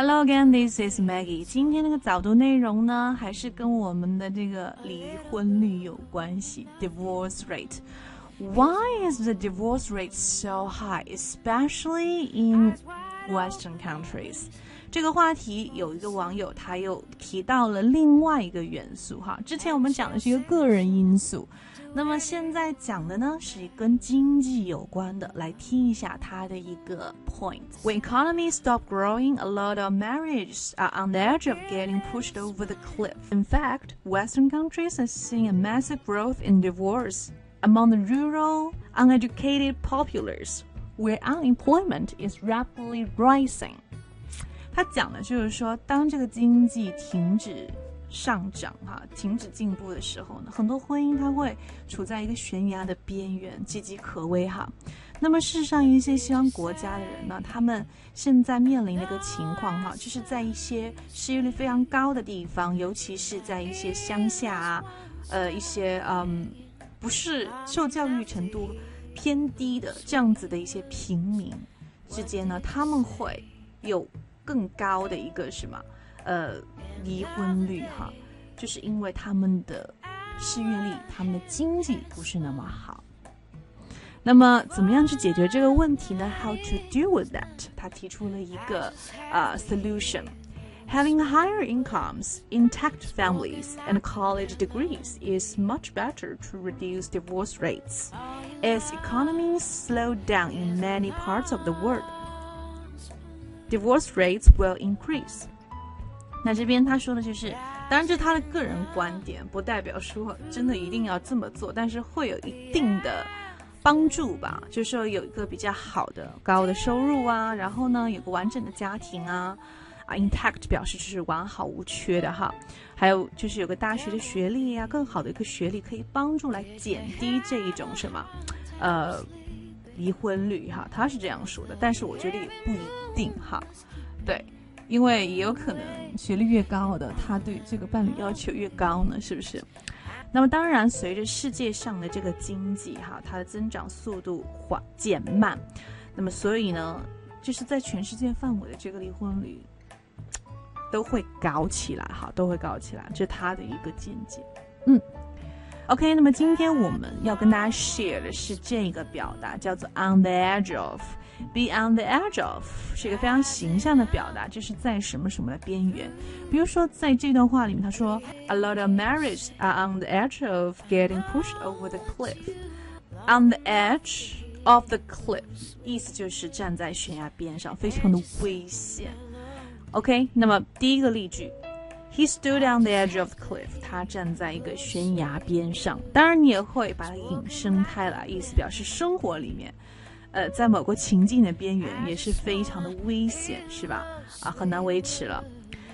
Hello again, this is Maggie。今天那个早读内容呢，还是跟我们的这个离婚率有关系，divorce rate。Why is the divorce rate so high, especially in Western countries？这个话题有一个网友他又提到了另外一个元素哈。之前我们讲的是一个个人因素。那么现在讲的呢是跟经济有关的，来听一下他的一个 point。When economies stop growing, a lot of marriages are on the edge of getting pushed over the cliff. In fact, Western countries are seeing a massive growth in divorce among the rural, uneducated populace, where unemployment is rapidly rising. 他讲的就是说，当这个经济停止 上涨哈，停止进步的时候呢，很多婚姻它会处在一个悬崖的边缘，岌岌可危哈。那么事实上，一些西方国家的人呢，他们现在面临的一个情况哈，就是在一些失业率非常高的地方，尤其是在一些乡下啊，呃，一些嗯，不是受教育程度偏低的这样子的一些平民之间呢，他们会有更高的一个什么？呃，离婚率哈，就是因为他们的失业率，他们的经济不是那么好。那么，怎么样去解决这个问题呢？How to deal with that？他提出了一个呃 solution。Having higher incomes, intact families, and college degrees is much better to reduce divorce rates. As economies slow down in many parts of the world, divorce rates will increase. 那这边他说的就是，当然这是他的个人观点，不代表说真的一定要这么做，但是会有一定的帮助吧。就是说有一个比较好的高的收入啊，然后呢有个完整的家庭啊，啊，intact 表示就是完好无缺的哈。还有就是有个大学的学历呀，更好的一个学历可以帮助来减低这一种什么，呃，离婚率哈。他是这样说的，但是我觉得也不一定哈，对。因为也有可能学历越高的，他对这个伴侣要求越高呢，是不是？那么当然，随着世界上的这个经济哈，它的增长速度缓减慢，那么所以呢，就是在全世界范围的这个离婚率都会高起来哈，都会高起来，这是他的一个见解。嗯，OK，那么今天我们要跟大家 share 的是这个表达，叫做 on the edge of。Be on the edge of 是一个非常形象的表达，就是在什么什么的边缘。比如说，在这段话里面，他说：“A lot of marriages are on the edge of getting pushed over the cliff.” On the edge of the cliff，意思就是站在悬崖边上，非常的危险。OK，那么第一个例句，He stood on the edge of the cliff，他站在一个悬崖边上。当然，你也会把它引申开来，意思表示生活里面。呃，在某个情境的边缘也是非常的危险，是吧？啊，很难维持了。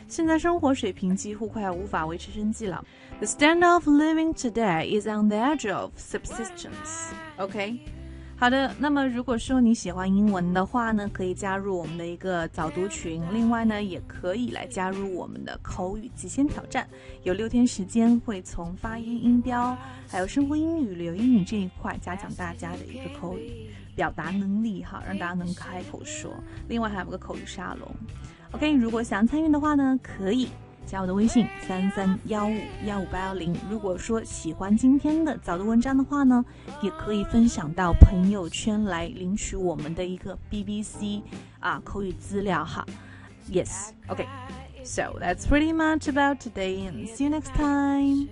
现在生活水平几乎快要无法维持生计了。The standard of living today is on the edge of subsistence. OK，好的。那么如果说你喜欢英文的话呢，可以加入我们的一个早读群。另外呢，也可以来加入我们的口语极限挑战。有六天时间，会从发音、音标，还有生活英语、旅游英语这一块，加强大家的一个口语。表达能力哈，让大家能开口说。另外还有个口语沙龙。OK，如果想参与的话呢，可以加我的微信三三幺五幺五八幺零。如果说喜欢今天的早读文章的话呢，也可以分享到朋友圈来领取我们的一个 BBC 啊口语资料哈。Yes，OK，so that's pretty much about today and see you next time.